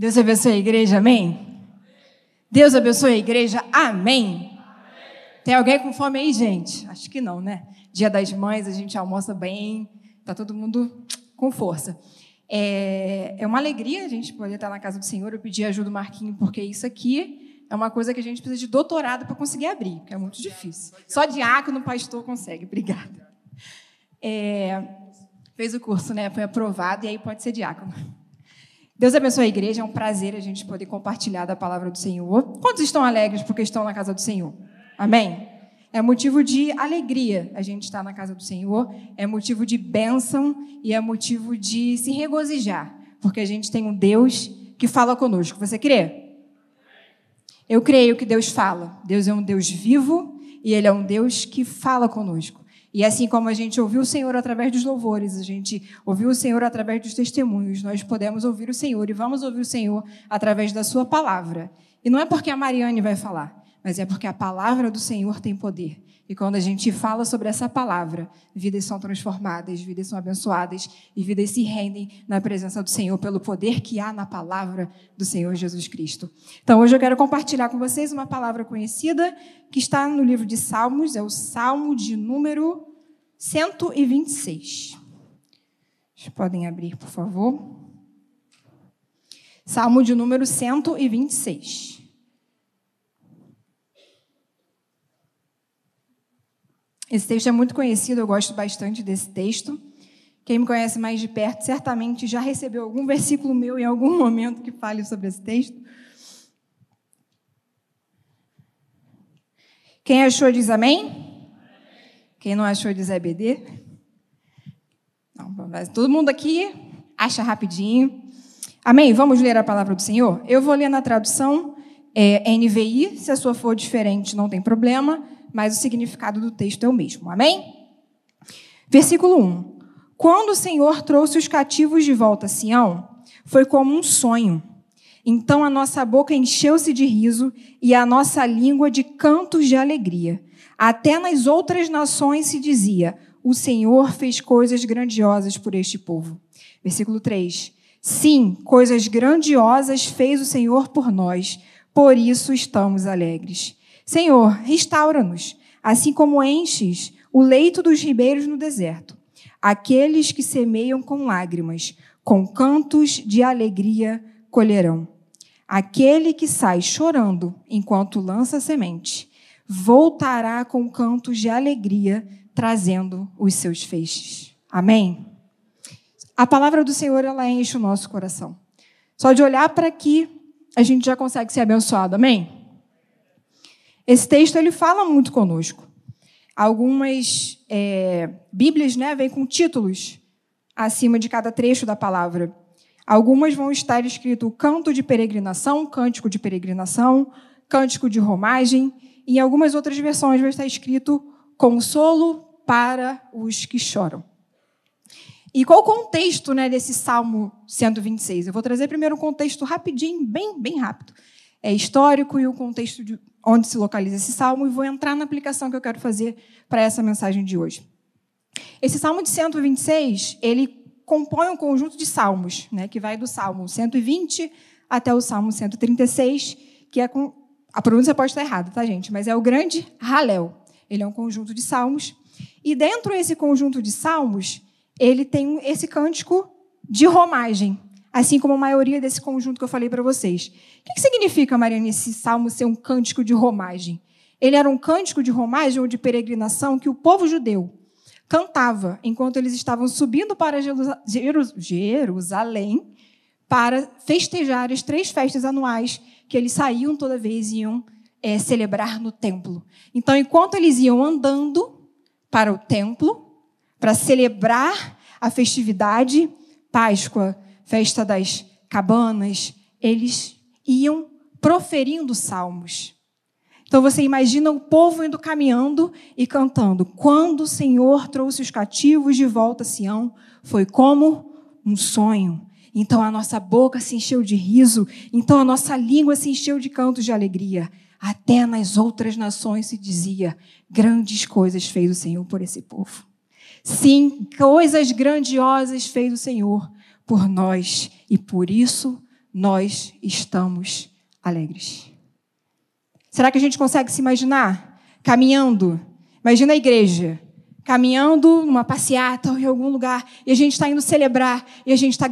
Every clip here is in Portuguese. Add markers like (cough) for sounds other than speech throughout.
Deus abençoe a igreja, amém? Deus abençoe a igreja, amém? Tem alguém com fome aí, gente? Acho que não, né? Dia das Mães, a gente almoça bem, tá todo mundo com força. É, é uma alegria a gente poder estar na casa do Senhor. Eu pedi ajuda do Marquinho, porque isso aqui é uma coisa que a gente precisa de doutorado para conseguir abrir, que é muito difícil. Só diácono, pastor consegue. Obrigada. É, fez o curso, né? Foi aprovado e aí pode ser diácono. Deus abençoe a igreja, é um prazer a gente poder compartilhar da palavra do Senhor. Quantos estão alegres porque estão na casa do Senhor? Amém? É motivo de alegria a gente estar na casa do Senhor, é motivo de bênção e é motivo de se regozijar, porque a gente tem um Deus que fala conosco. Você crê? Eu creio que Deus fala. Deus é um Deus vivo e Ele é um Deus que fala conosco. E assim como a gente ouviu o Senhor através dos louvores, a gente ouviu o Senhor através dos testemunhos, nós podemos ouvir o Senhor e vamos ouvir o Senhor através da Sua palavra. E não é porque a Mariane vai falar, mas é porque a palavra do Senhor tem poder. E quando a gente fala sobre essa palavra, vidas são transformadas, vidas são abençoadas e vidas se rendem na presença do Senhor pelo poder que há na palavra do Senhor Jesus Cristo. Então, hoje eu quero compartilhar com vocês uma palavra conhecida que está no livro de Salmos, é o Salmo de número 126. Vocês podem abrir, por favor. Salmo de número 126. Esse texto é muito conhecido, eu gosto bastante desse texto. Quem me conhece mais de perto certamente já recebeu algum (laughs) versículo meu em algum momento que fale sobre esse texto. Quem achou diz amém? Quem não achou diz EBD? Não, todo mundo aqui acha rapidinho. Amém? Vamos ler a palavra do Senhor? Eu vou ler na tradução é, NVI, se a sua for diferente, não tem problema mas o significado do texto é o mesmo. Amém? Versículo 1. Quando o Senhor trouxe os cativos de volta a Sião, foi como um sonho. Então a nossa boca encheu-se de riso e a nossa língua de cantos de alegria. Até nas outras nações se dizia: O Senhor fez coisas grandiosas por este povo. Versículo 3. Sim, coisas grandiosas fez o Senhor por nós, por isso estamos alegres. Senhor, restaura-nos, assim como enches o leito dos ribeiros no deserto. Aqueles que semeiam com lágrimas, com cantos de alegria colherão. Aquele que sai chorando enquanto lança semente, voltará com cantos de alegria, trazendo os seus feixes. Amém? A palavra do Senhor, ela enche o nosso coração. Só de olhar para aqui, a gente já consegue ser abençoado. Amém? Esse texto ele fala muito conosco. Algumas é, Bíblias né, vêm com títulos acima de cada trecho da palavra. Algumas vão estar escrito canto de peregrinação, cântico de peregrinação, cântico de romagem, e em algumas outras versões vai estar escrito consolo para os que choram. E qual o contexto né, desse Salmo 126? Eu vou trazer primeiro um contexto rapidinho, bem, bem rápido. É histórico e o contexto de, onde se localiza esse salmo e vou entrar na aplicação que eu quero fazer para essa mensagem de hoje. Esse salmo de 126, ele compõe um conjunto de salmos, né, que vai do salmo 120 até o salmo 136, que é com a pronúncia pode estar errada, tá, gente? Mas é o grande Halel. Ele é um conjunto de salmos. E dentro desse conjunto de salmos, ele tem esse cântico de romagem, assim como a maioria desse conjunto que eu falei para vocês. O que significa, Mariana, esse salmo ser um cântico de romagem? Ele era um cântico de romagem ou de peregrinação que o povo judeu cantava enquanto eles estavam subindo para Jerusalém para festejar as três festas anuais que eles saíam toda vez e iam é, celebrar no templo. Então, enquanto eles iam andando para o templo, para celebrar a festividade, Páscoa, festa das cabanas, eles iam proferindo salmos. Então você imagina o povo indo caminhando e cantando. Quando o Senhor trouxe os cativos de volta a Sião, foi como um sonho. Então a nossa boca se encheu de riso, então a nossa língua se encheu de cantos de alegria. Até nas outras nações se dizia: grandes coisas fez o Senhor por esse povo. Sim, coisas grandiosas fez o Senhor por nós e por isso nós estamos alegres. Será que a gente consegue se imaginar caminhando? Imagina a igreja caminhando numa passeata ou em algum lugar e a gente está indo celebrar e a gente está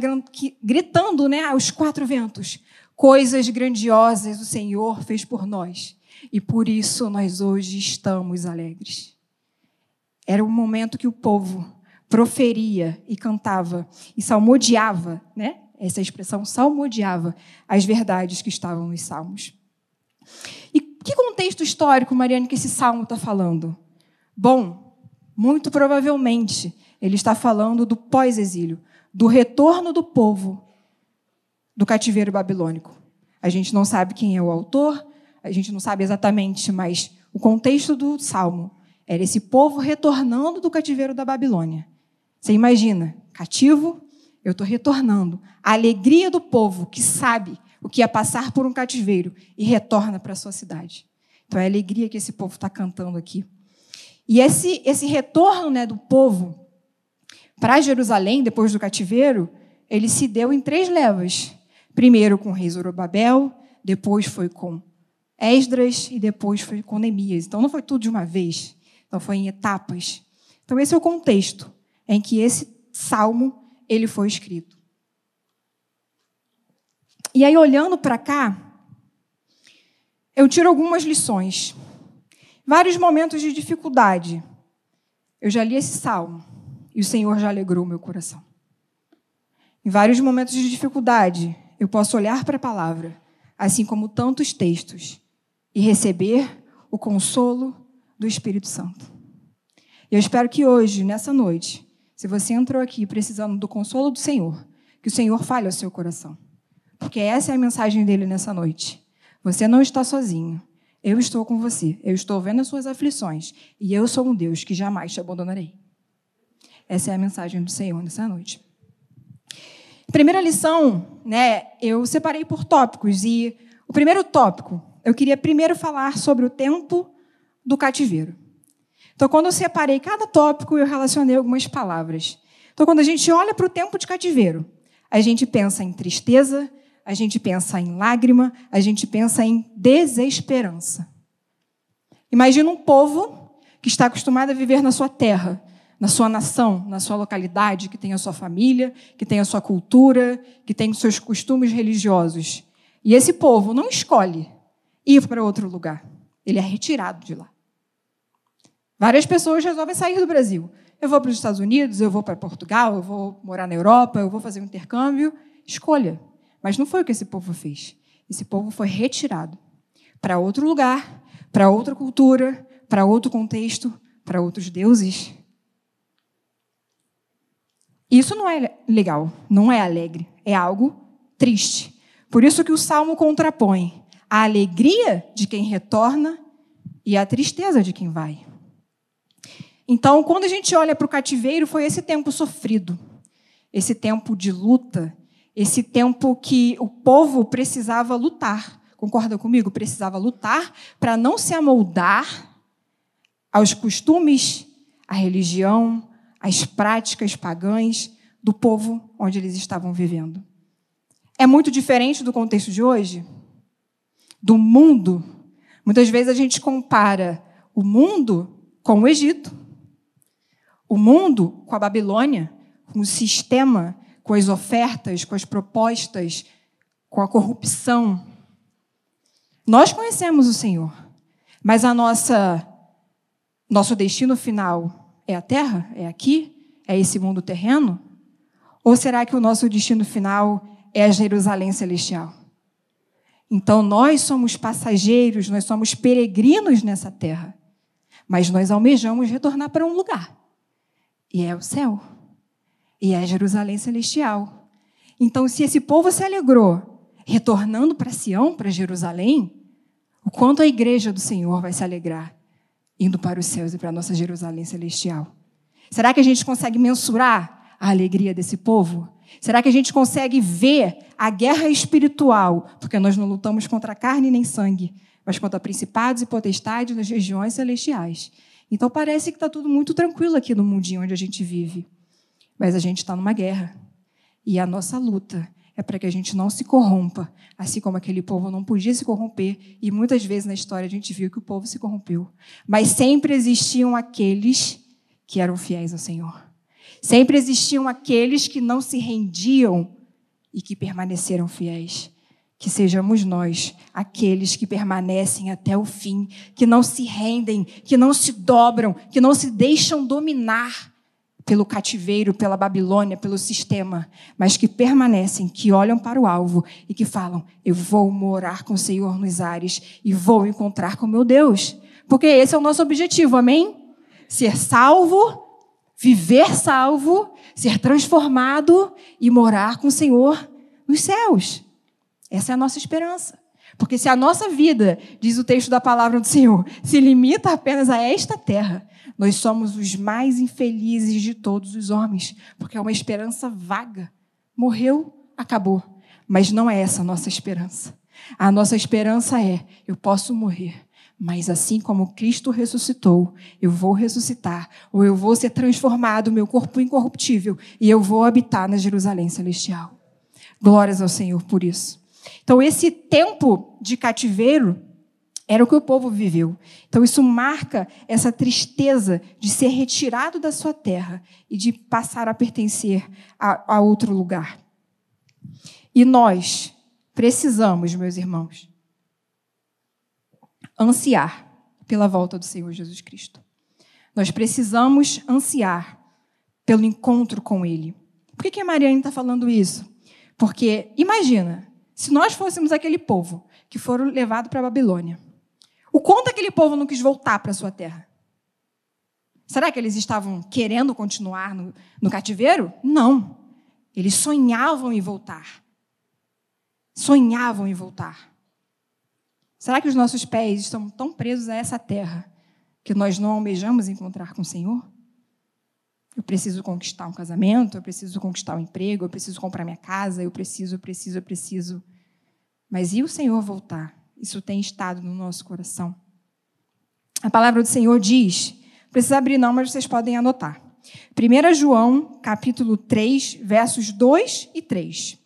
gritando, né, aos quatro ventos, coisas grandiosas o Senhor fez por nós e por isso nós hoje estamos alegres. Era o momento que o povo proferia e cantava e salmodiava, né? Essa expressão salmodiava as verdades que estavam nos salmos. E que contexto histórico, Mariane, que esse salmo está falando? Bom, muito provavelmente ele está falando do pós-exílio, do retorno do povo do cativeiro babilônico. A gente não sabe quem é o autor, a gente não sabe exatamente, mas o contexto do salmo era esse povo retornando do cativeiro da Babilônia. Você imagina, cativo, eu estou retornando. A alegria do povo que sabe o que é passar por um cativeiro e retorna para a sua cidade. Então é a alegria que esse povo está cantando aqui. E esse, esse retorno né, do povo para Jerusalém, depois do cativeiro, ele se deu em três levas. Primeiro com o rei Zorobabel, depois foi com Esdras e depois foi com Neemias. Então não foi tudo de uma vez, então foi em etapas. Então esse é o contexto em que esse salmo ele foi escrito. E aí olhando para cá, eu tiro algumas lições. Vários momentos de dificuldade. Eu já li esse salmo e o Senhor já alegrou o meu coração. Em vários momentos de dificuldade, eu posso olhar para a palavra, assim como tantos textos, e receber o consolo do Espírito Santo. Eu espero que hoje, nessa noite, se você entrou aqui precisando do consolo do Senhor, que o Senhor fale ao seu coração. Porque essa é a mensagem dele nessa noite. Você não está sozinho. Eu estou com você. Eu estou vendo as suas aflições. E eu sou um Deus que jamais te abandonarei. Essa é a mensagem do Senhor nessa noite. Primeira lição, né, eu separei por tópicos. E o primeiro tópico eu queria primeiro falar sobre o tempo do cativeiro. Então, quando eu separei cada tópico, eu relacionei algumas palavras. Então, quando a gente olha para o tempo de cativeiro, a gente pensa em tristeza, a gente pensa em lágrima, a gente pensa em desesperança. Imagina um povo que está acostumado a viver na sua terra, na sua nação, na sua localidade, que tem a sua família, que tem a sua cultura, que tem os seus costumes religiosos. E esse povo não escolhe ir para outro lugar. Ele é retirado de lá. Várias pessoas resolvem sair do Brasil. Eu vou para os Estados Unidos, eu vou para Portugal, eu vou morar na Europa, eu vou fazer um intercâmbio. Escolha. Mas não foi o que esse povo fez. Esse povo foi retirado para outro lugar, para outra cultura, para outro contexto, para outros deuses. Isso não é legal, não é alegre, é algo triste. Por isso que o salmo contrapõe a alegria de quem retorna e a tristeza de quem vai. Então, quando a gente olha para o cativeiro, foi esse tempo sofrido, esse tempo de luta, esse tempo que o povo precisava lutar. Concorda comigo? Precisava lutar para não se amoldar aos costumes, à religião, às práticas pagãs do povo onde eles estavam vivendo. É muito diferente do contexto de hoje? do mundo, muitas vezes a gente compara o mundo com o Egito, o mundo com a Babilônia, com o sistema, com as ofertas, com as propostas, com a corrupção. Nós conhecemos o Senhor, mas a nossa nosso destino final é a terra? É aqui? É esse mundo terreno? Ou será que o nosso destino final é a Jerusalém celestial? Então nós somos passageiros, nós somos peregrinos nessa terra, mas nós almejamos retornar para um lugar, e é o céu, e é Jerusalém celestial. Então, se esse povo se alegrou retornando para Sião, para Jerusalém, o quanto a igreja do Senhor vai se alegrar indo para os céus e para a nossa Jerusalém celestial? Será que a gente consegue mensurar a alegria desse povo? Será que a gente consegue ver a guerra espiritual? Porque nós não lutamos contra carne nem sangue, mas contra principados e potestades nas regiões celestiais. Então parece que está tudo muito tranquilo aqui no mundinho onde a gente vive. Mas a gente está numa guerra. E a nossa luta é para que a gente não se corrompa, assim como aquele povo não podia se corromper, e muitas vezes na história a gente viu que o povo se corrompeu. Mas sempre existiam aqueles que eram fiéis ao Senhor. Sempre existiam aqueles que não se rendiam e que permaneceram fiéis. Que sejamos nós aqueles que permanecem até o fim, que não se rendem, que não se dobram, que não se deixam dominar pelo cativeiro, pela Babilônia, pelo sistema, mas que permanecem, que olham para o alvo e que falam: Eu vou morar com o Senhor nos ares e vou encontrar com meu Deus. Porque esse é o nosso objetivo, amém? Ser salvo, viver salvo, ser transformado e morar com o Senhor nos céus. Essa é a nossa esperança. Porque se a nossa vida, diz o texto da palavra do Senhor, se limita apenas a esta terra, nós somos os mais infelizes de todos os homens, porque é uma esperança vaga. Morreu, acabou. Mas não é essa a nossa esperança. A nossa esperança é: eu posso morrer, mas assim como Cristo ressuscitou, eu vou ressuscitar, ou eu vou ser transformado, meu corpo incorruptível, e eu vou habitar na Jerusalém celestial. Glórias ao Senhor por isso. Então, esse tempo de cativeiro era o que o povo viveu. Então, isso marca essa tristeza de ser retirado da sua terra e de passar a pertencer a, a outro lugar. E nós precisamos, meus irmãos, ansiar pela volta do Senhor Jesus Cristo. Nós precisamos ansiar pelo encontro com Ele. Por que, que a Mariane está falando isso? Porque, imagina, se nós fôssemos aquele povo que foram levados para a Babilônia, o quanto aquele povo não quis voltar para a sua terra? Será que eles estavam querendo continuar no, no cativeiro? Não. Eles sonhavam em voltar. Sonhavam em voltar. Será que os nossos pés estão tão presos a essa terra que nós não almejamos encontrar com o Senhor? Eu preciso conquistar um casamento, eu preciso conquistar um emprego, eu preciso comprar minha casa, eu preciso, eu preciso, eu preciso. Mas e o Senhor voltar? Isso tem estado no nosso coração. A palavra do Senhor diz, precisa abrir não, mas vocês podem anotar. 1 João, capítulo 3, versos 2 e 3.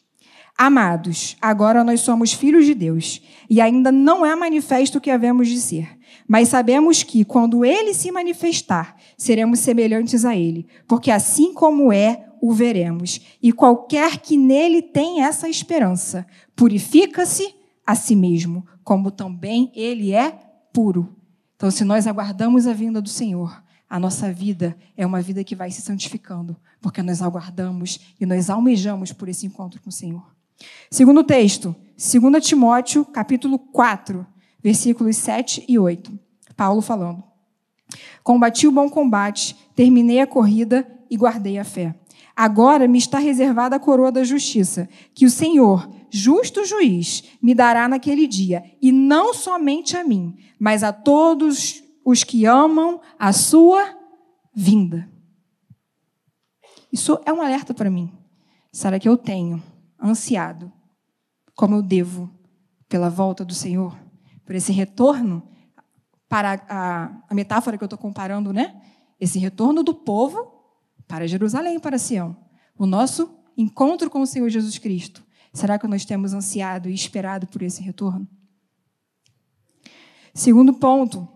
Amados, agora nós somos filhos de Deus, e ainda não é manifesto o que havemos de ser. Mas sabemos que, quando ele se manifestar, seremos semelhantes a ele, porque assim como é, o veremos. E qualquer que nele tem essa esperança, purifica-se a si mesmo, como também ele é puro. Então, se nós aguardamos a vinda do Senhor, a nossa vida é uma vida que vai se santificando, porque nós aguardamos e nós almejamos por esse encontro com o Senhor. Segundo texto, 2 Timóteo, capítulo 4, versículos 7 e 8. Paulo falando: Combati o bom combate, terminei a corrida e guardei a fé. Agora me está reservada a coroa da justiça, que o Senhor, justo juiz, me dará naquele dia, e não somente a mim, mas a todos os que amam a sua vinda. Isso é um alerta para mim. Será que eu tenho ansiado como eu devo pela volta do Senhor? Por esse retorno, para a, a metáfora que eu estou comparando, né? Esse retorno do povo para Jerusalém, para Sião. O nosso encontro com o Senhor Jesus Cristo. Será que nós temos ansiado e esperado por esse retorno? Segundo ponto,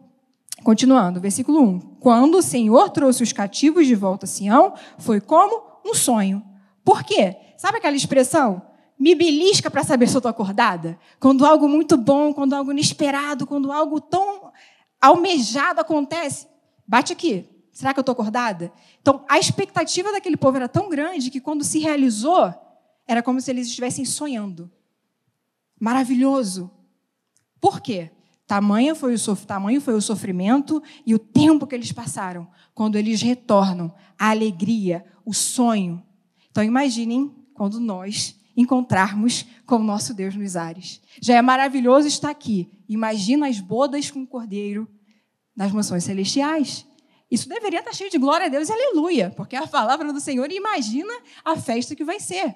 continuando, versículo 1. Quando o Senhor trouxe os cativos de volta a Sião, foi como um sonho. Por quê? Sabe aquela expressão? Me belisca para saber se eu estou acordada. Quando algo muito bom, quando algo inesperado, quando algo tão almejado acontece, bate aqui. Será que eu estou acordada? Então, a expectativa daquele povo era tão grande que quando se realizou, era como se eles estivessem sonhando. Maravilhoso. Por quê? Tamanho foi, o tamanho foi o sofrimento e o tempo que eles passaram. Quando eles retornam, a alegria, o sonho. Então, imaginem quando nós encontrarmos com o nosso Deus nos ares. Já é maravilhoso estar aqui. Imagina as bodas com o cordeiro nas mansões celestiais. Isso deveria estar cheio de glória a Deus e aleluia, porque é a palavra do Senhor imagina a festa que vai ser.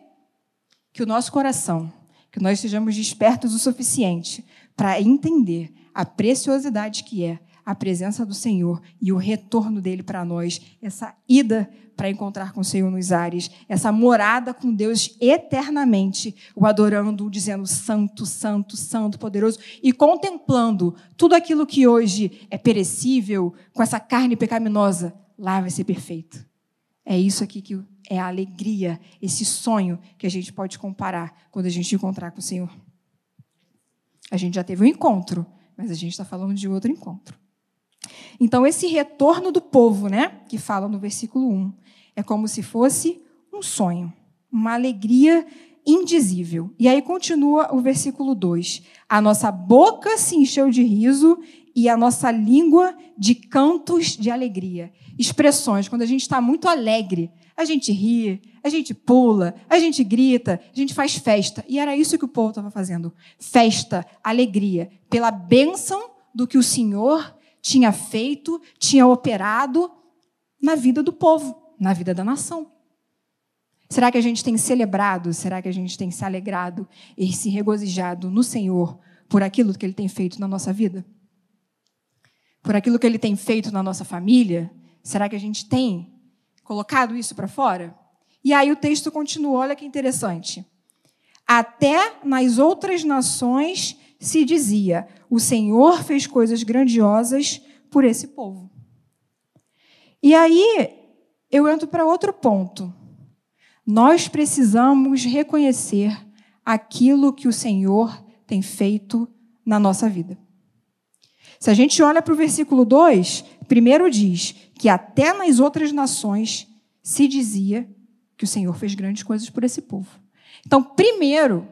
Que o nosso coração, que nós sejamos despertos o suficiente para entender a preciosidade que é a presença do Senhor e o retorno dele para nós, essa ida para encontrar com o Senhor nos ares, essa morada com Deus eternamente, o adorando, dizendo santo, santo, santo, poderoso e contemplando tudo aquilo que hoje é perecível, com essa carne pecaminosa, lá vai ser perfeito. É isso aqui que é a alegria, esse sonho que a gente pode comparar quando a gente encontrar com o Senhor. A gente já teve um encontro, mas a gente está falando de outro encontro. Então, esse retorno do povo, né, que fala no versículo 1, é como se fosse um sonho, uma alegria indizível. E aí continua o versículo 2: A nossa boca se encheu de riso e a nossa língua de cantos de alegria. Expressões, quando a gente está muito alegre, a gente ri, a gente pula, a gente grita, a gente faz festa. E era isso que o povo estava fazendo: festa, alegria, pela bênção do que o Senhor tinha feito, tinha operado na vida do povo, na vida da nação. Será que a gente tem celebrado? Será que a gente tem se alegrado e se regozijado no Senhor por aquilo que Ele tem feito na nossa vida? Por aquilo que Ele tem feito na nossa família? Será que a gente tem colocado isso para fora? E aí o texto continua, olha que interessante. Até nas outras nações se dizia: o Senhor fez coisas grandiosas por esse povo. E aí eu entro para outro ponto. Nós precisamos reconhecer aquilo que o Senhor tem feito na nossa vida. Se a gente olha para o versículo 2, primeiro diz que até nas outras nações se dizia que o Senhor fez grandes coisas por esse povo. Então, primeiro,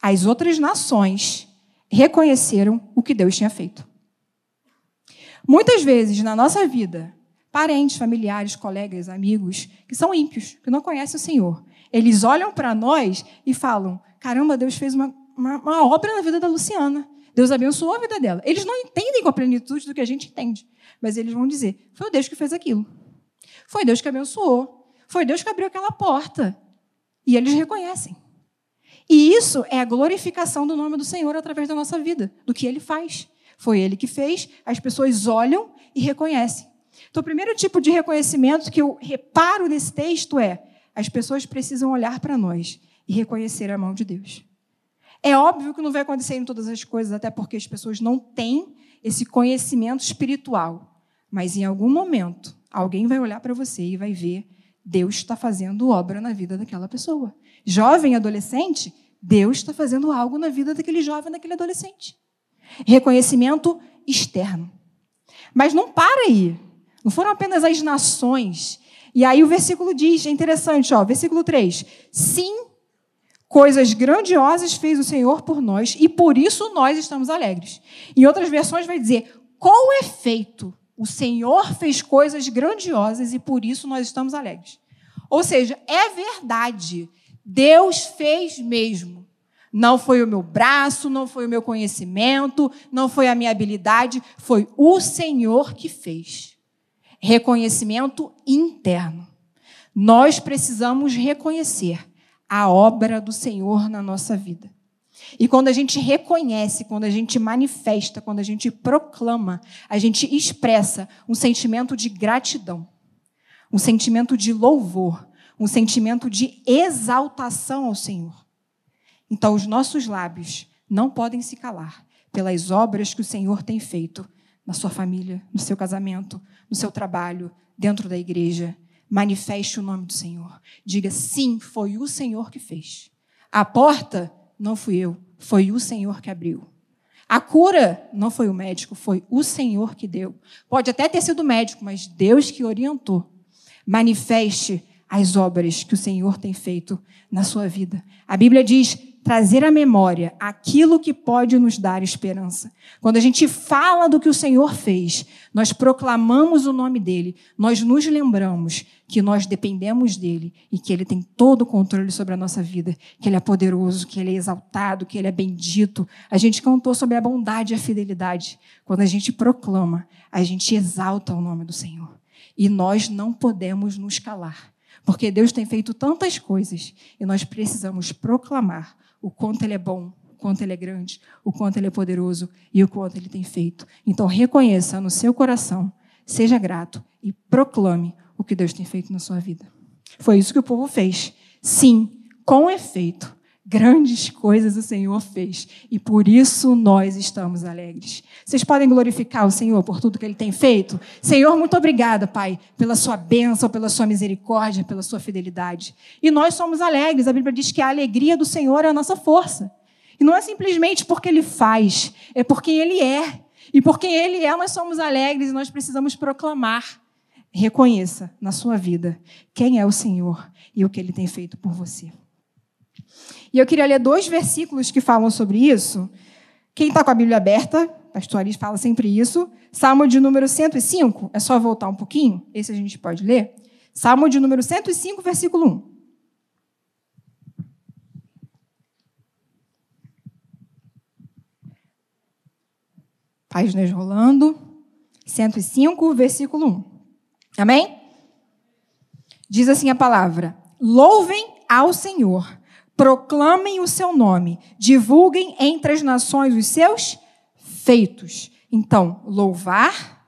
as outras nações reconheceram o que Deus tinha feito. Muitas vezes na nossa vida, parentes, familiares, colegas, amigos que são ímpios, que não conhecem o Senhor, eles olham para nós e falam: caramba, Deus fez uma, uma, uma obra na vida da Luciana. Deus abençoou a vida dela. Eles não entendem com a plenitude do que a gente entende, mas eles vão dizer: foi Deus que fez aquilo. Foi Deus que abençoou. Foi Deus que abriu aquela porta. E eles reconhecem. E isso é a glorificação do nome do Senhor através da nossa vida, do que ele faz. Foi ele que fez, as pessoas olham e reconhecem. Então, o primeiro tipo de reconhecimento que eu reparo nesse texto é: as pessoas precisam olhar para nós e reconhecer a mão de Deus. É óbvio que não vai acontecer em todas as coisas, até porque as pessoas não têm esse conhecimento espiritual. Mas em algum momento, alguém vai olhar para você e vai ver Deus está fazendo obra na vida daquela pessoa. Jovem, adolescente, Deus está fazendo algo na vida daquele jovem, daquele adolescente. Reconhecimento externo. Mas não para aí. Não foram apenas as nações. E aí o versículo diz, é interessante, ó, versículo 3. Sim, coisas grandiosas fez o Senhor por nós e por isso nós estamos alegres. Em outras versões vai dizer, com efeito, o Senhor fez coisas grandiosas e por isso nós estamos alegres. Ou seja, é verdade. Deus fez mesmo. Não foi o meu braço, não foi o meu conhecimento, não foi a minha habilidade, foi o Senhor que fez. Reconhecimento interno. Nós precisamos reconhecer a obra do Senhor na nossa vida. E quando a gente reconhece, quando a gente manifesta, quando a gente proclama, a gente expressa um sentimento de gratidão, um sentimento de louvor, um sentimento de exaltação ao Senhor. Então, os nossos lábios não podem se calar pelas obras que o Senhor tem feito na sua família, no seu casamento, no seu trabalho, dentro da igreja. Manifeste o nome do Senhor. Diga sim, foi o Senhor que fez. A porta não fui eu, foi o Senhor que abriu. A cura não foi o médico, foi o Senhor que deu. Pode até ter sido o médico, mas Deus que orientou. Manifeste as obras que o Senhor tem feito na sua vida. A Bíblia diz: trazer à memória aquilo que pode nos dar esperança. Quando a gente fala do que o Senhor fez, nós proclamamos o nome dele, nós nos lembramos que nós dependemos dele e que ele tem todo o controle sobre a nossa vida, que ele é poderoso, que ele é exaltado, que ele é bendito. A gente cantou sobre a bondade e a fidelidade. Quando a gente proclama, a gente exalta o nome do Senhor. E nós não podemos nos calar. Porque Deus tem feito tantas coisas e nós precisamos proclamar o quanto Ele é bom, quanto Ele é grande, o quanto Ele é poderoso e o quanto Ele tem feito. Então, reconheça no seu coração, seja grato e proclame o que Deus tem feito na sua vida. Foi isso que o povo fez. Sim, com efeito, Grandes coisas o Senhor fez e por isso nós estamos alegres. Vocês podem glorificar o Senhor por tudo que Ele tem feito? Senhor, muito obrigada, Pai, pela Sua bênção, pela Sua misericórdia, pela Sua fidelidade. E nós somos alegres. A Bíblia diz que a alegria do Senhor é a nossa força. E não é simplesmente porque Ele faz, é porque Ele é. E porque Ele é, nós somos alegres e nós precisamos proclamar. Reconheça na sua vida quem é o Senhor e o que Ele tem feito por você. E eu queria ler dois versículos que falam sobre isso. Quem está com a Bíblia aberta, pastor Aris fala sempre isso. Salmo de número 105, é só voltar um pouquinho, esse a gente pode ler. Salmo de número 105, versículo 1. Páginas rolando. 105, versículo 1. Amém? Diz assim a palavra: Louvem ao Senhor proclamem o seu nome, divulguem entre as nações os seus feitos. Então, louvar,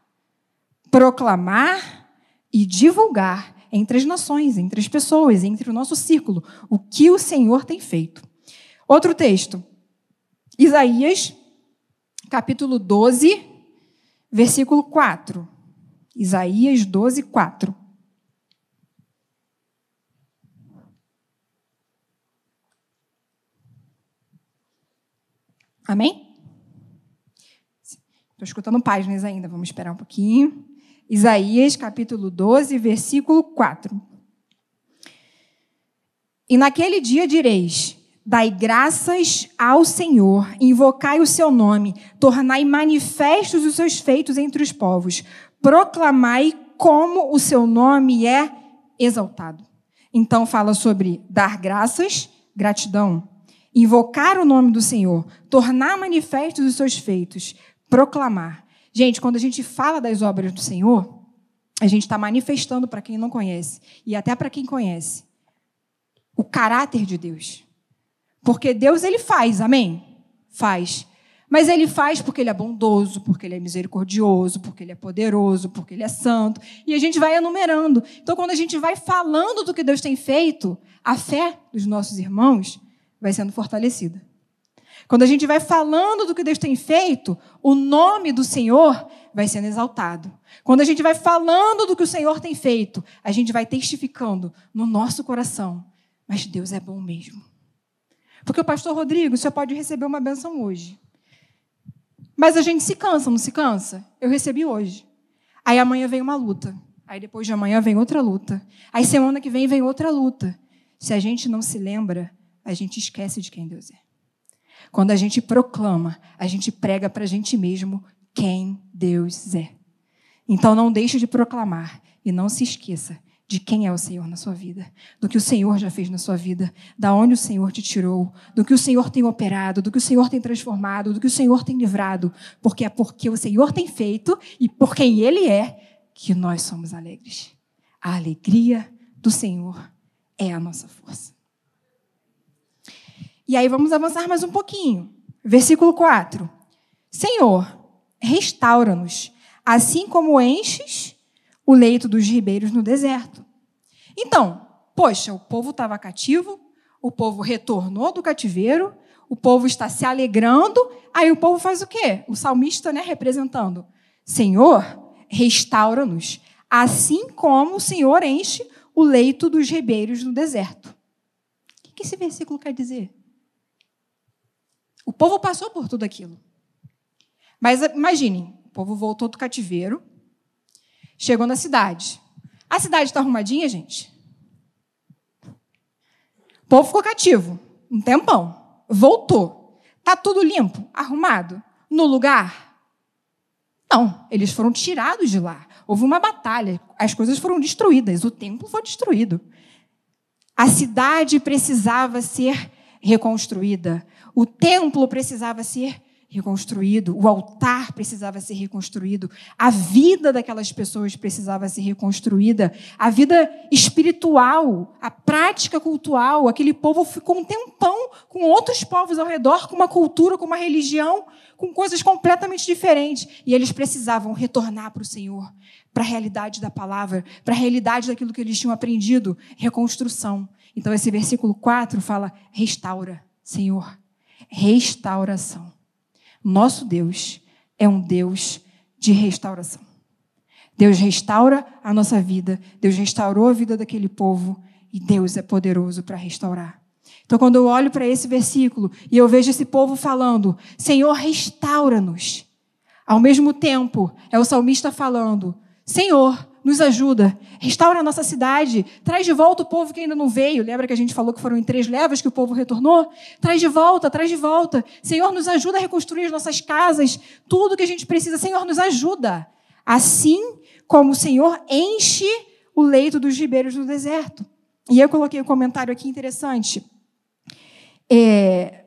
proclamar e divulgar entre as nações, entre as pessoas, entre o nosso círculo, o que o Senhor tem feito. Outro texto, Isaías, capítulo 12, versículo 4. Isaías 12, 4. Amém? Estou escutando páginas ainda, vamos esperar um pouquinho. Isaías, capítulo 12, versículo 4. E naquele dia direis: Dai graças ao Senhor, invocai o seu nome, tornai manifestos os seus feitos entre os povos, proclamai como o seu nome é exaltado. Então fala sobre dar graças, gratidão, invocar o nome do Senhor, tornar manifestos os seus feitos, proclamar. Gente, quando a gente fala das obras do Senhor, a gente está manifestando para quem não conhece e até para quem conhece o caráter de Deus. Porque Deus ele faz, amém? Faz. Mas ele faz porque ele é bondoso, porque ele é misericordioso, porque ele é poderoso, porque ele é santo. E a gente vai enumerando. Então, quando a gente vai falando do que Deus tem feito, a fé dos nossos irmãos vai sendo fortalecida. Quando a gente vai falando do que Deus tem feito, o nome do Senhor vai sendo exaltado. Quando a gente vai falando do que o Senhor tem feito, a gente vai testificando no nosso coração. Mas Deus é bom mesmo. Porque o pastor Rodrigo, você pode receber uma benção hoje. Mas a gente se cansa, não se cansa? Eu recebi hoje. Aí amanhã vem uma luta. Aí depois de amanhã vem outra luta. Aí semana que vem vem outra luta. Se a gente não se lembra a gente esquece de quem Deus é. Quando a gente proclama, a gente prega para a gente mesmo quem Deus é. Então não deixe de proclamar e não se esqueça de quem é o Senhor na sua vida, do que o Senhor já fez na sua vida, da onde o Senhor te tirou, do que o Senhor tem operado, do que o Senhor tem transformado, do que o Senhor tem livrado, porque é porque o Senhor tem feito e por quem Ele é que nós somos alegres. A alegria do Senhor é a nossa força. E aí vamos avançar mais um pouquinho. Versículo 4. Senhor, restaura-nos, assim como enches o leito dos ribeiros no deserto. Então, poxa, o povo estava cativo, o povo retornou do cativeiro, o povo está se alegrando, aí o povo faz o quê? O salmista, né, representando: Senhor, restaura-nos, assim como o Senhor enche o leito dos ribeiros no deserto. O que esse versículo quer dizer? O povo passou por tudo aquilo. Mas imaginem, o povo voltou do cativeiro, chegou na cidade. A cidade está arrumadinha, gente? O povo ficou cativo um tempão. Voltou. Está tudo limpo, arrumado, no lugar? Não, eles foram tirados de lá. Houve uma batalha, as coisas foram destruídas, o templo foi destruído. A cidade precisava ser reconstruída. O templo precisava ser reconstruído, o altar precisava ser reconstruído, a vida daquelas pessoas precisava ser reconstruída, a vida espiritual, a prática cultural. Aquele povo ficou um tempão com outros povos ao redor, com uma cultura, com uma religião, com coisas completamente diferentes. E eles precisavam retornar para o Senhor, para a realidade da palavra, para a realidade daquilo que eles tinham aprendido reconstrução. Então, esse versículo 4 fala: restaura, Senhor, restauração. Nosso Deus é um Deus de restauração. Deus restaura a nossa vida, Deus restaurou a vida daquele povo e Deus é poderoso para restaurar. Então, quando eu olho para esse versículo e eu vejo esse povo falando, Senhor, restaura-nos. Ao mesmo tempo, é o salmista falando, Senhor, nos ajuda, restaura a nossa cidade, traz de volta o povo que ainda não veio. Lembra que a gente falou que foram em três levas que o povo retornou? Traz de volta, traz de volta. Senhor, nos ajuda a reconstruir as nossas casas, tudo que a gente precisa. Senhor, nos ajuda. Assim como o Senhor enche o leito dos ribeiros do deserto. E eu coloquei um comentário aqui interessante. É...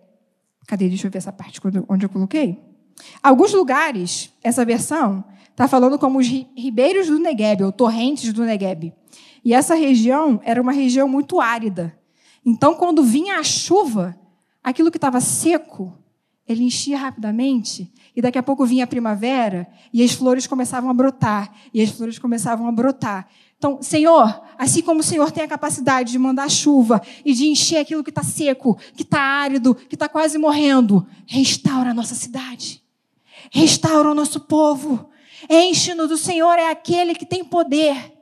Cadê? Deixa eu ver essa parte onde eu coloquei. Alguns lugares, essa versão está falando como os ribeiros do Negueb, ou torrentes do Negueb. E essa região era uma região muito árida. Então, quando vinha a chuva, aquilo que estava seco, ele enchia rapidamente, e daqui a pouco vinha a primavera, e as flores começavam a brotar, e as flores começavam a brotar. Então, Senhor, assim como o Senhor tem a capacidade de mandar chuva e de encher aquilo que está seco, que está árido, que está quase morrendo, restaura a nossa cidade, restaura o nosso povo, Enche-nos do Senhor é aquele que tem poder.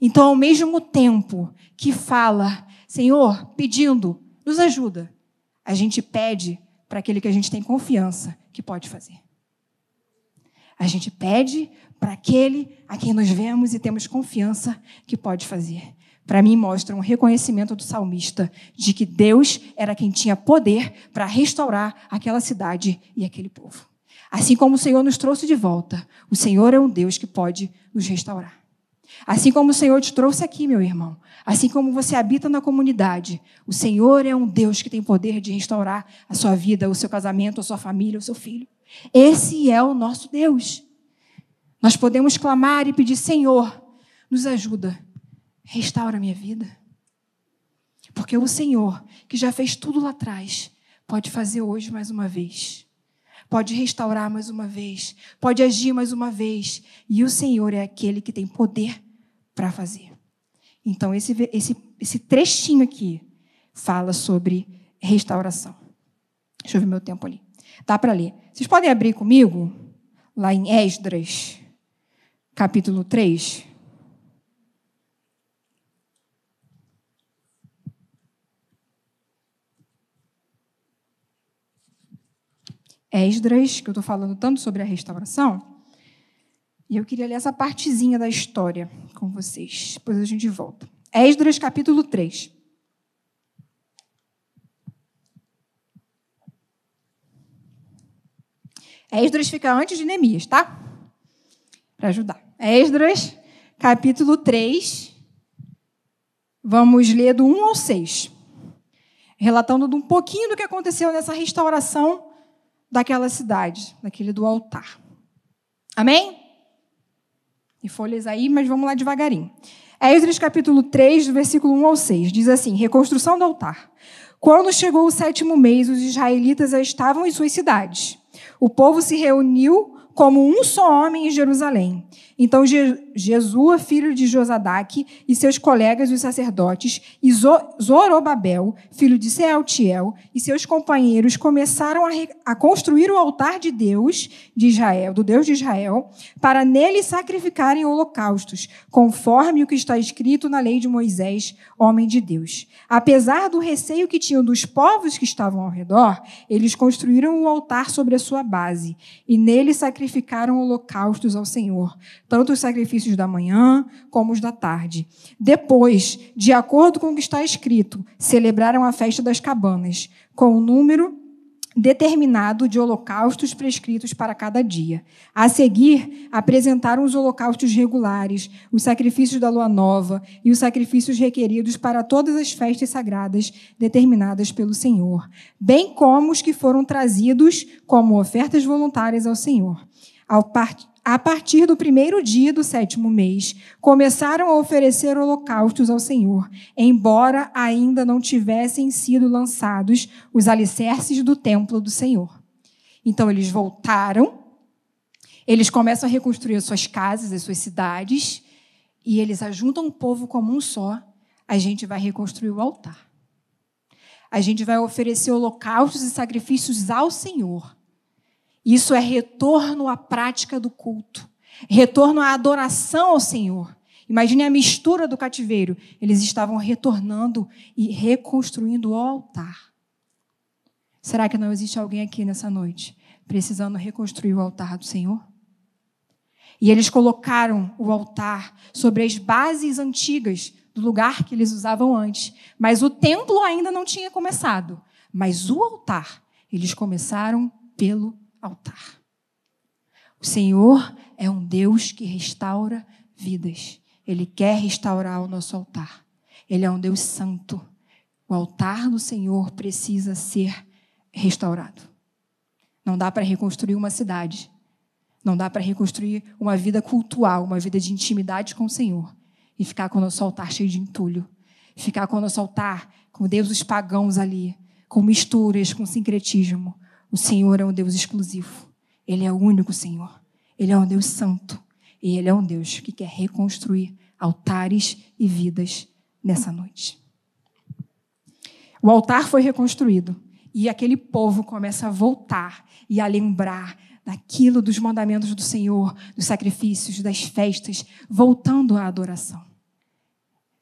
Então, ao mesmo tempo que fala, Senhor, pedindo, nos ajuda, a gente pede para aquele que a gente tem confiança que pode fazer. A gente pede para aquele a quem nos vemos e temos confiança que pode fazer. Para mim, mostra um reconhecimento do salmista de que Deus era quem tinha poder para restaurar aquela cidade e aquele povo. Assim como o Senhor nos trouxe de volta, o Senhor é um Deus que pode nos restaurar. Assim como o Senhor te trouxe aqui, meu irmão, assim como você habita na comunidade, o Senhor é um Deus que tem poder de restaurar a sua vida, o seu casamento, a sua família, o seu filho. Esse é o nosso Deus. Nós podemos clamar e pedir: Senhor, nos ajuda, restaura a minha vida. Porque o Senhor, que já fez tudo lá atrás, pode fazer hoje mais uma vez pode restaurar mais uma vez, pode agir mais uma vez. E o Senhor é aquele que tem poder para fazer. Então, esse, esse, esse trechinho aqui fala sobre restauração. Deixa eu ver meu tempo ali. Dá para ler. Vocês podem abrir comigo, lá em Esdras, capítulo 3. Esdras, que eu estou falando tanto sobre a restauração, e eu queria ler essa partezinha da história com vocês. Depois a gente volta. Esdras, capítulo 3. Esdras fica antes de Neemias, tá? Para ajudar. Esdras, capítulo 3. Vamos ler do 1 ao 6. Relatando um pouquinho do que aconteceu nessa restauração daquela cidade, daquele do altar. Amém? E folhas aí, mas vamos lá devagarinho. Esdras capítulo 3, do versículo 1 ao 6, diz assim: Reconstrução do altar. Quando chegou o sétimo mês, os israelitas já estavam em suas cidades. O povo se reuniu como um só homem em Jerusalém. Então Jesua, filho de Josadaque, e seus colegas, os sacerdotes, e Zorobabel, filho de Sealtiel, e seus companheiros começaram a, a construir o altar de Deus de Israel, do Deus de Israel, para nele sacrificarem holocaustos, conforme o que está escrito na lei de Moisés, homem de Deus. Apesar do receio que tinham dos povos que estavam ao redor, eles construíram o altar sobre a sua base, e nele sacrificaram holocaustos ao Senhor tanto os sacrifícios da manhã como os da tarde. Depois, de acordo com o que está escrito, celebraram a festa das cabanas, com o número determinado de holocaustos prescritos para cada dia. A seguir, apresentaram os holocaustos regulares, os sacrifícios da lua nova e os sacrifícios requeridos para todas as festas sagradas determinadas pelo Senhor, bem como os que foram trazidos como ofertas voluntárias ao Senhor. Ao part a partir do primeiro dia do sétimo mês, começaram a oferecer holocaustos ao Senhor, embora ainda não tivessem sido lançados os alicerces do templo do Senhor. Então eles voltaram, eles começam a reconstruir as suas casas, as suas cidades, e eles ajuntam o povo como um só. A gente vai reconstruir o altar. A gente vai oferecer holocaustos e sacrifícios ao Senhor isso é retorno à prática do culto, retorno à adoração ao Senhor. Imagine a mistura do cativeiro. Eles estavam retornando e reconstruindo o altar. Será que não existe alguém aqui nessa noite precisando reconstruir o altar do Senhor? E eles colocaram o altar sobre as bases antigas do lugar que eles usavam antes. Mas o templo ainda não tinha começado. Mas o altar, eles começaram pelo altar. O Senhor é um Deus que restaura vidas. Ele quer restaurar o nosso altar. Ele é um Deus santo. O altar do Senhor precisa ser restaurado. Não dá para reconstruir uma cidade. Não dá para reconstruir uma vida cultual, uma vida de intimidade com o Senhor e ficar com o nosso altar cheio de entulho. Ficar com o nosso altar com deuses pagãos ali, com misturas, com sincretismo. O Senhor é um Deus exclusivo. Ele é o único Senhor. Ele é um Deus santo. E Ele é um Deus que quer reconstruir altares e vidas nessa noite. O altar foi reconstruído e aquele povo começa a voltar e a lembrar daquilo dos mandamentos do Senhor, dos sacrifícios, das festas, voltando à adoração.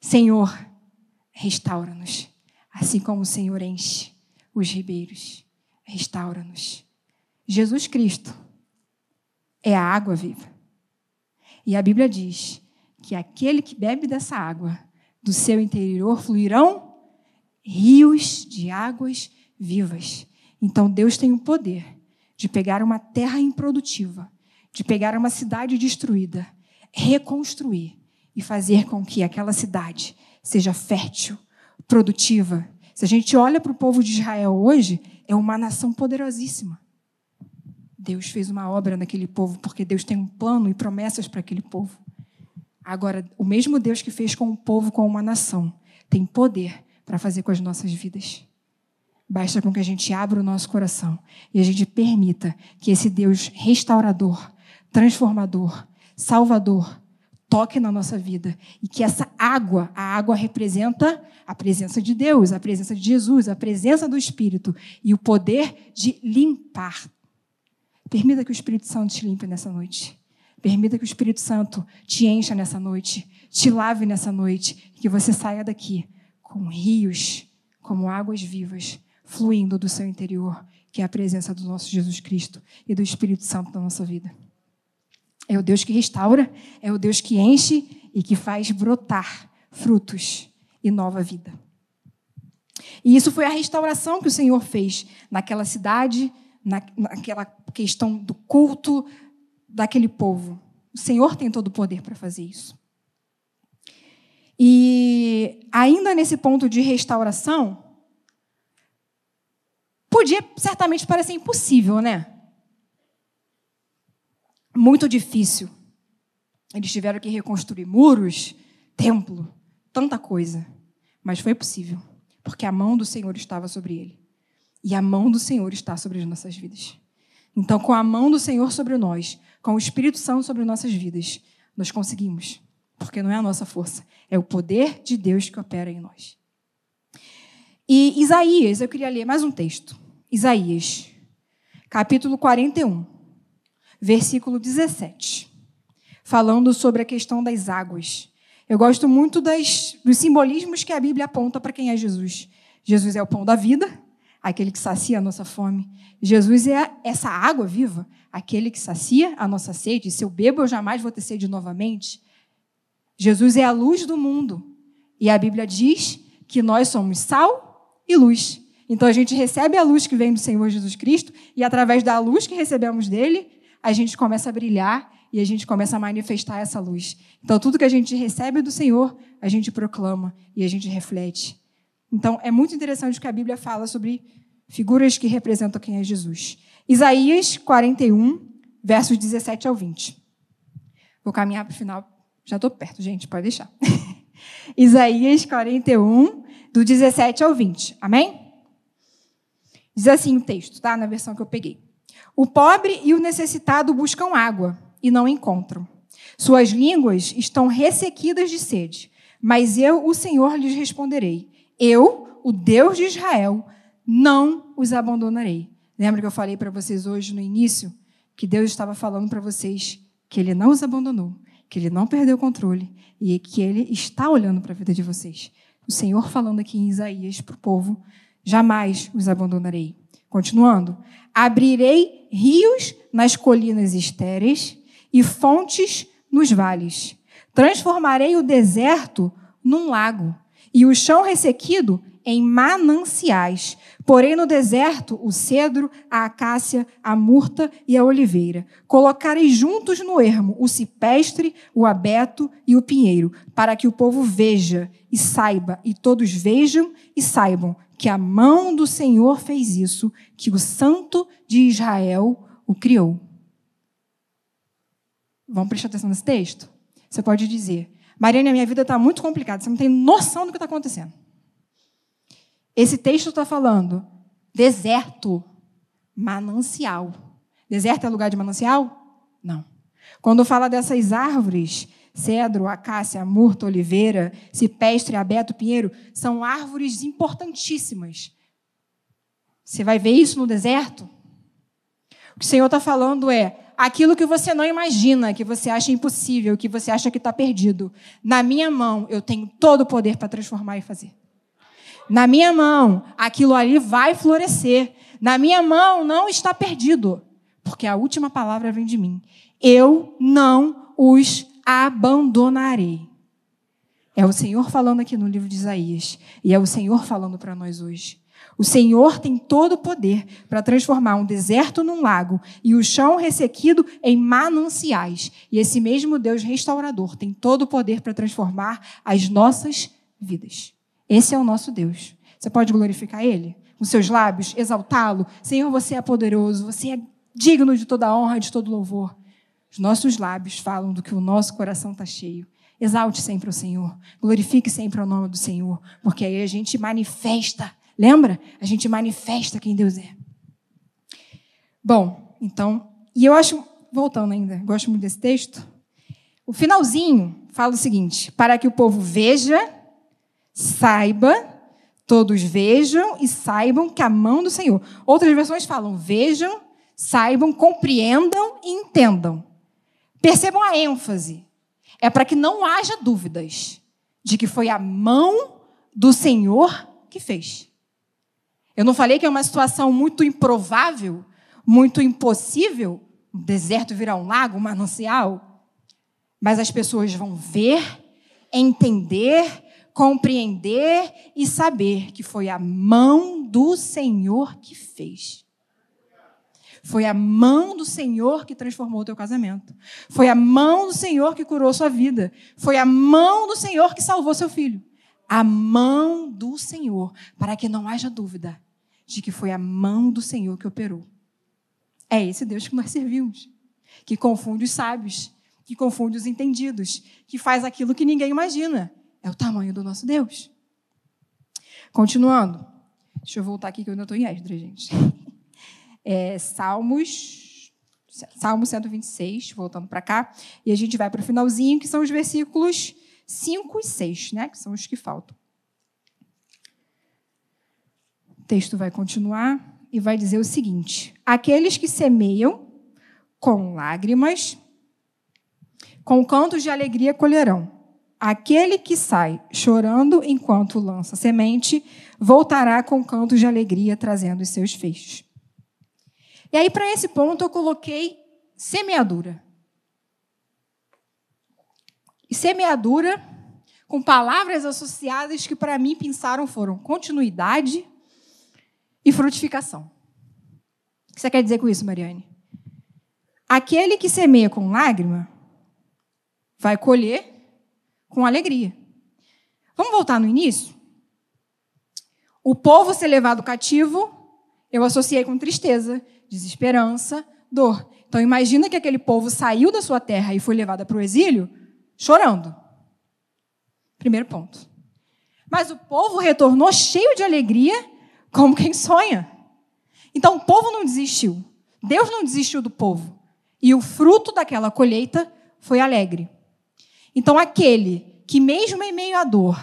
Senhor, restaura-nos, assim como o Senhor enche os ribeiros restaura-nos. Jesus Cristo é a água viva. E a Bíblia diz que aquele que bebe dessa água, do seu interior fluirão rios de águas vivas. Então Deus tem o poder de pegar uma terra improdutiva, de pegar uma cidade destruída, reconstruir e fazer com que aquela cidade seja fértil, produtiva. Se a gente olha para o povo de Israel hoje, é uma nação poderosíssima. Deus fez uma obra naquele povo, porque Deus tem um plano e promessas para aquele povo. Agora, o mesmo Deus que fez com o povo, com uma nação, tem poder para fazer com as nossas vidas. Basta com que a gente abra o nosso coração e a gente permita que esse Deus restaurador, transformador, salvador, toque na nossa vida e que essa água, a água representa a presença de Deus, a presença de Jesus, a presença do Espírito e o poder de limpar. Permita que o Espírito Santo te limpe nessa noite. Permita que o Espírito Santo te encha nessa noite, te lave nessa noite, que você saia daqui com rios, como águas vivas, fluindo do seu interior, que é a presença do nosso Jesus Cristo e do Espírito Santo na nossa vida. É o Deus que restaura, é o Deus que enche e que faz brotar frutos e nova vida. E isso foi a restauração que o Senhor fez naquela cidade, na, naquela questão do culto daquele povo. O Senhor tem todo o poder para fazer isso. E ainda nesse ponto de restauração, podia certamente parecer impossível, né? Muito difícil. Eles tiveram que reconstruir muros, templo, tanta coisa. Mas foi possível, porque a mão do Senhor estava sobre ele. E a mão do Senhor está sobre as nossas vidas. Então, com a mão do Senhor sobre nós, com o Espírito Santo sobre nossas vidas, nós conseguimos. Porque não é a nossa força, é o poder de Deus que opera em nós. E Isaías, eu queria ler mais um texto. Isaías, capítulo 41 versículo 17, falando sobre a questão das águas. Eu gosto muito das, dos simbolismos que a Bíblia aponta para quem é Jesus. Jesus é o pão da vida, aquele que sacia a nossa fome. Jesus é essa água viva, aquele que sacia a nossa sede. Se eu bebo, eu jamais vou ter sede novamente. Jesus é a luz do mundo. E a Bíblia diz que nós somos sal e luz. Então a gente recebe a luz que vem do Senhor Jesus Cristo e através da luz que recebemos dele, a gente começa a brilhar e a gente começa a manifestar essa luz. Então tudo que a gente recebe do Senhor, a gente proclama e a gente reflete. Então é muito interessante que a Bíblia fala sobre figuras que representam quem é Jesus. Isaías 41, versos 17 ao 20. Vou caminhar para o final. Já estou perto, gente, pode deixar. (laughs) Isaías 41, do 17 ao 20. Amém? Diz assim o texto, tá? Na versão que eu peguei. O pobre e o necessitado buscam água e não encontram. Suas línguas estão ressequidas de sede, mas eu, o Senhor, lhes responderei. Eu, o Deus de Israel, não os abandonarei. Lembra que eu falei para vocês hoje no início que Deus estava falando para vocês que Ele não os abandonou, que Ele não perdeu o controle e que Ele está olhando para a vida de vocês. O Senhor falando aqui em Isaías para o povo: jamais os abandonarei. Continuando: abrirei rios nas colinas estéreis e fontes nos vales. Transformarei o deserto num lago e o chão ressequido em mananciais. Porém, no deserto, o cedro, a acácia, a murta e a oliveira. Colocarei juntos no ermo o cipestre, o abeto e o pinheiro, para que o povo veja e saiba, e todos vejam e saibam que a mão do Senhor fez isso, que o Santo de Israel o criou. Vamos prestar atenção nesse texto? Você pode dizer, Mariana, minha vida está muito complicada, você não tem noção do que está acontecendo. Esse texto está falando deserto, manancial. Deserto é lugar de manancial? Não. Quando fala dessas árvores, cedro, acácia, murta, oliveira, cipestre, abeto, pinheiro, são árvores importantíssimas. Você vai ver isso no deserto? O que o Senhor está falando é aquilo que você não imagina, que você acha impossível, que você acha que está perdido. Na minha mão, eu tenho todo o poder para transformar e fazer. Na minha mão, aquilo ali vai florescer. Na minha mão não está perdido, porque a última palavra vem de mim. Eu não os abandonarei. É o Senhor falando aqui no livro de Isaías, e é o Senhor falando para nós hoje. O Senhor tem todo o poder para transformar um deserto num lago e o chão ressequido em mananciais. E esse mesmo Deus restaurador tem todo o poder para transformar as nossas vidas. Esse é o nosso Deus. Você pode glorificar Ele? Com seus lábios, exaltá-lo. Senhor, você é poderoso, você é digno de toda honra de todo louvor. Os nossos lábios falam do que o nosso coração está cheio. Exalte sempre o Senhor. Glorifique sempre o nome do Senhor. Porque aí a gente manifesta. Lembra? A gente manifesta quem Deus é. Bom, então, e eu acho, voltando ainda, gosto muito desse texto. O finalzinho fala o seguinte: para que o povo veja saiba, todos vejam e saibam que a mão do Senhor. Outras versões falam: vejam, saibam, compreendam e entendam. Percebam a ênfase. É para que não haja dúvidas de que foi a mão do Senhor que fez. Eu não falei que é uma situação muito improvável, muito impossível, um deserto virar um lago, um manancial. Mas as pessoas vão ver, entender compreender e saber que foi a mão do Senhor que fez. Foi a mão do Senhor que transformou o teu casamento. Foi a mão do Senhor que curou sua vida. Foi a mão do Senhor que salvou seu filho. A mão do Senhor, para que não haja dúvida de que foi a mão do Senhor que operou. É esse Deus que nós servimos, que confunde os sábios, que confunde os entendidos, que faz aquilo que ninguém imagina, é o tamanho do nosso Deus. Continuando. Deixa eu voltar aqui que eu ainda estou em Esdras, gente. (laughs) É, Salmos, Salmo 126, voltando para cá. E a gente vai para o finalzinho, que são os versículos 5 e 6, né? Que são os que faltam. O texto vai continuar e vai dizer o seguinte: Aqueles que semeiam com lágrimas, com cantos de alegria colherão. Aquele que sai chorando enquanto lança semente, voltará com cantos de alegria trazendo os seus feixes. E aí, para esse ponto, eu coloquei semeadura. E semeadura, com palavras associadas que para mim pensaram foram continuidade, e frutificação. O que você quer dizer com isso, Mariane? Aquele que semeia com lágrima vai colher com alegria. Vamos voltar no início? O povo ser levado cativo, eu associei com tristeza, desesperança, dor. Então imagina que aquele povo saiu da sua terra e foi levado para o exílio chorando. Primeiro ponto. Mas o povo retornou cheio de alegria, como quem sonha. Então o povo não desistiu. Deus não desistiu do povo. E o fruto daquela colheita foi alegre. Então aquele que, mesmo em meio à dor,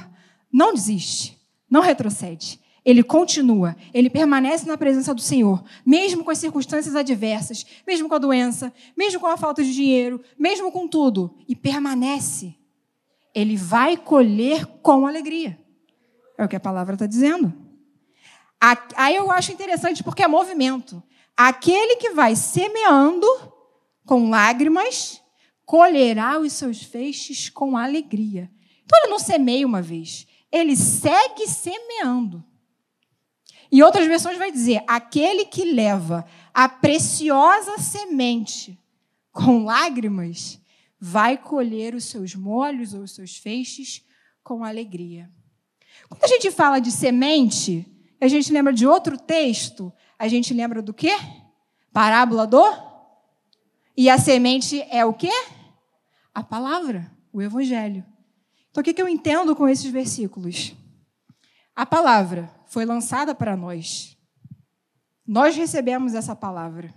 não desiste, não retrocede, ele continua, ele permanece na presença do Senhor, mesmo com as circunstâncias adversas, mesmo com a doença, mesmo com a falta de dinheiro, mesmo com tudo, e permanece. Ele vai colher com alegria. É o que a palavra está dizendo. Aí eu acho interessante porque é movimento. Aquele que vai semeando com lágrimas, colherá os seus feixes com alegria. Então ele não semeia uma vez, ele segue semeando. E outras versões vai dizer: aquele que leva a preciosa semente com lágrimas vai colher os seus molhos ou os seus feixes com alegria. Quando a gente fala de semente, a gente lembra de outro texto, a gente lembra do quê? Parábola do? E a semente é o quê? A palavra, o evangelho. Então, o que eu entendo com esses versículos? A palavra foi lançada para nós. Nós recebemos essa palavra.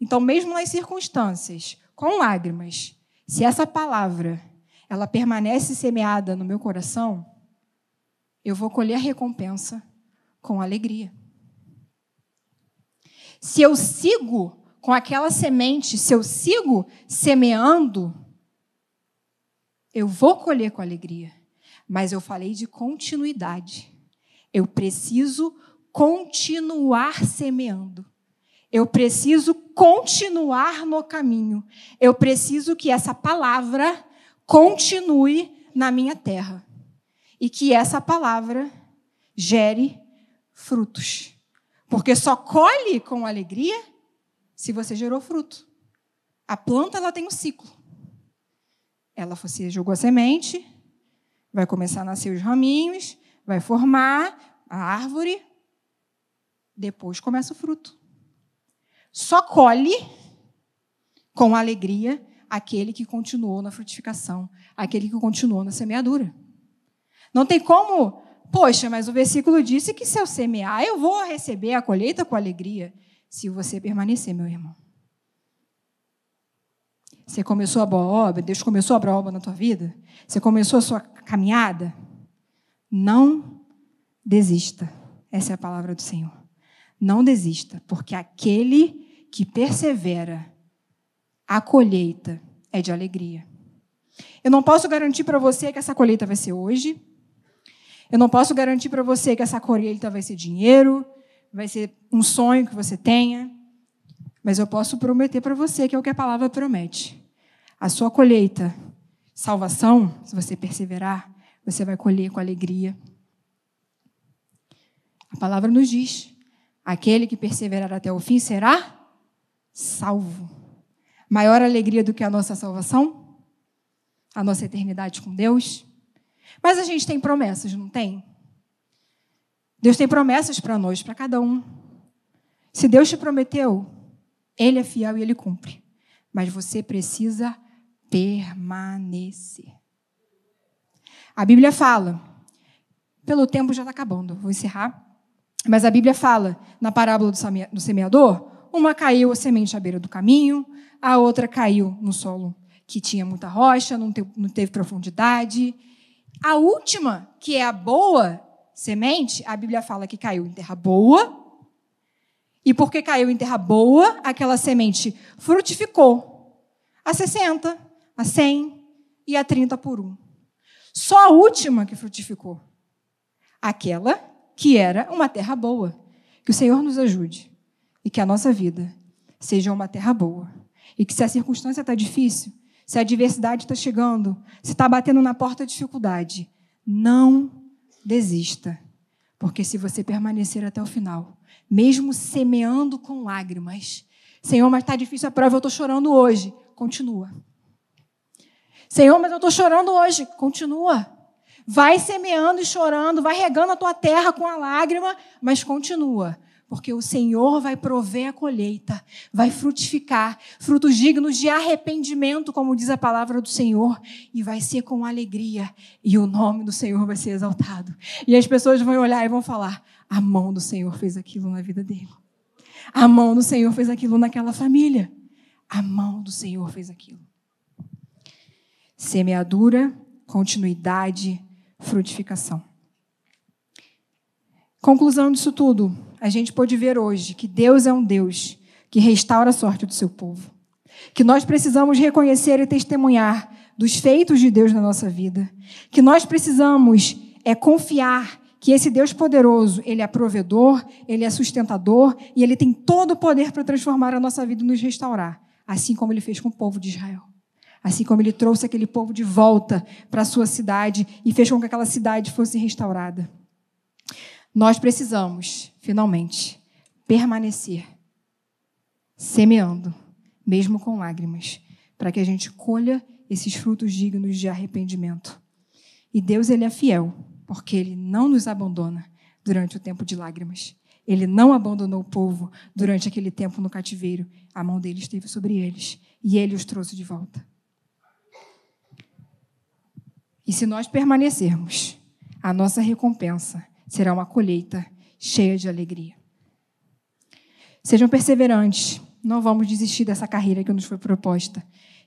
Então, mesmo nas circunstâncias, com lágrimas, se essa palavra ela permanece semeada no meu coração, eu vou colher a recompensa com alegria. Se eu sigo com aquela semente, se eu sigo semeando, eu vou colher com alegria. Mas eu falei de continuidade. Eu preciso continuar semeando. Eu preciso continuar no caminho. Eu preciso que essa palavra continue na minha terra. E que essa palavra gere frutos. Porque só colhe com alegria se você gerou fruto. A planta ela tem um ciclo. Ela você jogou a semente, vai começar a nascer os raminhos, vai formar a árvore, depois começa o fruto. Só colhe com alegria aquele que continuou na frutificação, aquele que continuou na semeadura. Não tem como, poxa, mas o versículo disse que se eu semear, eu vou receber a colheita com alegria, se você permanecer, meu irmão. Você começou a boa obra, Deus começou a boa obra na tua vida, você começou a sua caminhada, não desista. Essa é a palavra do Senhor. Não desista, porque aquele que persevera, a colheita é de alegria. Eu não posso garantir para você que essa colheita vai ser hoje. Eu não posso garantir para você que essa colheita vai ser dinheiro, vai ser um sonho que você tenha. Mas eu posso prometer para você que é o que a palavra promete. A sua colheita, salvação, se você perseverar, você vai colher com alegria. A palavra nos diz: aquele que perseverar até o fim será salvo. Maior alegria do que a nossa salvação? A nossa eternidade com Deus? Mas a gente tem promessas, não tem? Deus tem promessas para nós, para cada um. Se Deus te prometeu, Ele é fiel e Ele cumpre. Mas você precisa permanecer. A Bíblia fala, pelo tempo já está acabando, vou encerrar. Mas a Bíblia fala, na parábola do semeador, uma caiu a semente à beira do caminho, a outra caiu no solo que tinha muita rocha, não teve, não teve profundidade. A última, que é a boa semente, a Bíblia fala que caiu em terra boa. E porque caiu em terra boa, aquela semente frutificou a 60, a 100 e a 30 por um. Só a última que frutificou. Aquela que era uma terra boa. Que o Senhor nos ajude e que a nossa vida seja uma terra boa. E que se a circunstância está difícil, se a adversidade está chegando, se está batendo na porta a dificuldade, não desista. Porque se você permanecer até o final, mesmo semeando com lágrimas, Senhor, mas está difícil a prova, eu estou chorando hoje. Continua. Senhor, mas eu estou chorando hoje. Continua. Vai semeando e chorando, vai regando a tua terra com a lágrima, mas continua. Porque o Senhor vai prover a colheita, vai frutificar, frutos dignos de arrependimento, como diz a palavra do Senhor, e vai ser com alegria, e o nome do Senhor vai ser exaltado. E as pessoas vão olhar e vão falar: a mão do Senhor fez aquilo na vida dele. A mão do Senhor fez aquilo naquela família. A mão do Senhor fez aquilo. Semeadura, continuidade, frutificação. Conclusão disso tudo, a gente pode ver hoje que Deus é um Deus que restaura a sorte do seu povo. Que nós precisamos reconhecer e testemunhar dos feitos de Deus na nossa vida. Que nós precisamos é confiar que esse Deus poderoso, ele é provedor, ele é sustentador e ele tem todo o poder para transformar a nossa vida e nos restaurar, assim como ele fez com o povo de Israel. Assim como ele trouxe aquele povo de volta para a sua cidade e fez com que aquela cidade fosse restaurada. Nós precisamos, finalmente, permanecer semeando, mesmo com lágrimas, para que a gente colha esses frutos dignos de arrependimento. E Deus, ele é fiel porque ele não nos abandona durante o tempo de lágrimas. Ele não abandonou o povo durante aquele tempo no cativeiro. A mão dele esteve sobre eles e ele os trouxe de volta. E se nós permanecermos, a nossa recompensa será uma colheita cheia de alegria. Sejam perseverantes, não vamos desistir dessa carreira que nos foi proposta.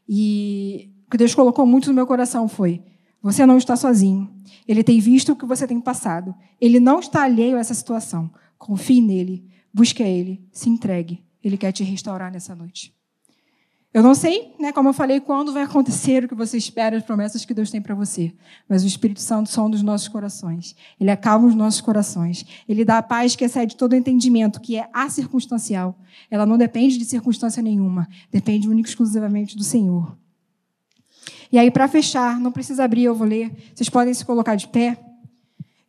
E o que Deus colocou muito no meu coração foi: você não está sozinho. Ele tem visto o que você tem passado. Ele não está alheio a essa situação. Confie nele, busque a ele, se entregue. Ele quer te restaurar nessa noite. Eu não sei, né, como eu falei, quando vai acontecer o que você espera, as promessas que Deus tem para você. Mas o Espírito Santo som dos nossos corações. Ele acalma os nossos corações. Ele dá a paz que excede todo entendimento, que é acircunstancial. Ela não depende de circunstância nenhuma. Depende única e exclusivamente do Senhor. E aí, para fechar, não precisa abrir, eu vou ler. Vocês podem se colocar de pé.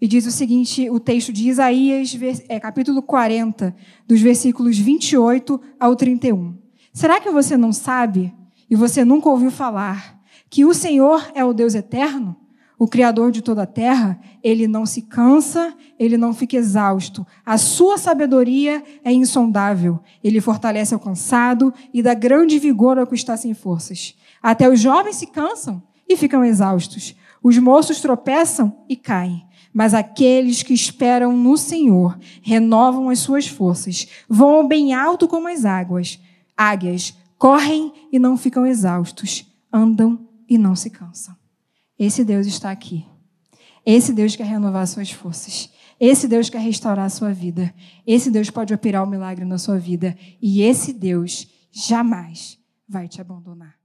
E diz o seguinte: o texto de Isaías, é, capítulo 40, dos versículos 28 ao 31. Será que você não sabe e você nunca ouviu falar que o Senhor é o Deus eterno? O Criador de toda a terra, ele não se cansa, ele não fica exausto. A sua sabedoria é insondável. Ele fortalece o cansado e dá grande vigor ao que está sem forças. Até os jovens se cansam e ficam exaustos. Os moços tropeçam e caem. Mas aqueles que esperam no Senhor renovam as suas forças, voam bem alto como as águas. Águias correm e não ficam exaustos, andam e não se cansam. Esse Deus está aqui. Esse Deus quer renovar suas forças. Esse Deus quer restaurar a sua vida. Esse Deus pode operar o um milagre na sua vida. E esse Deus jamais vai te abandonar.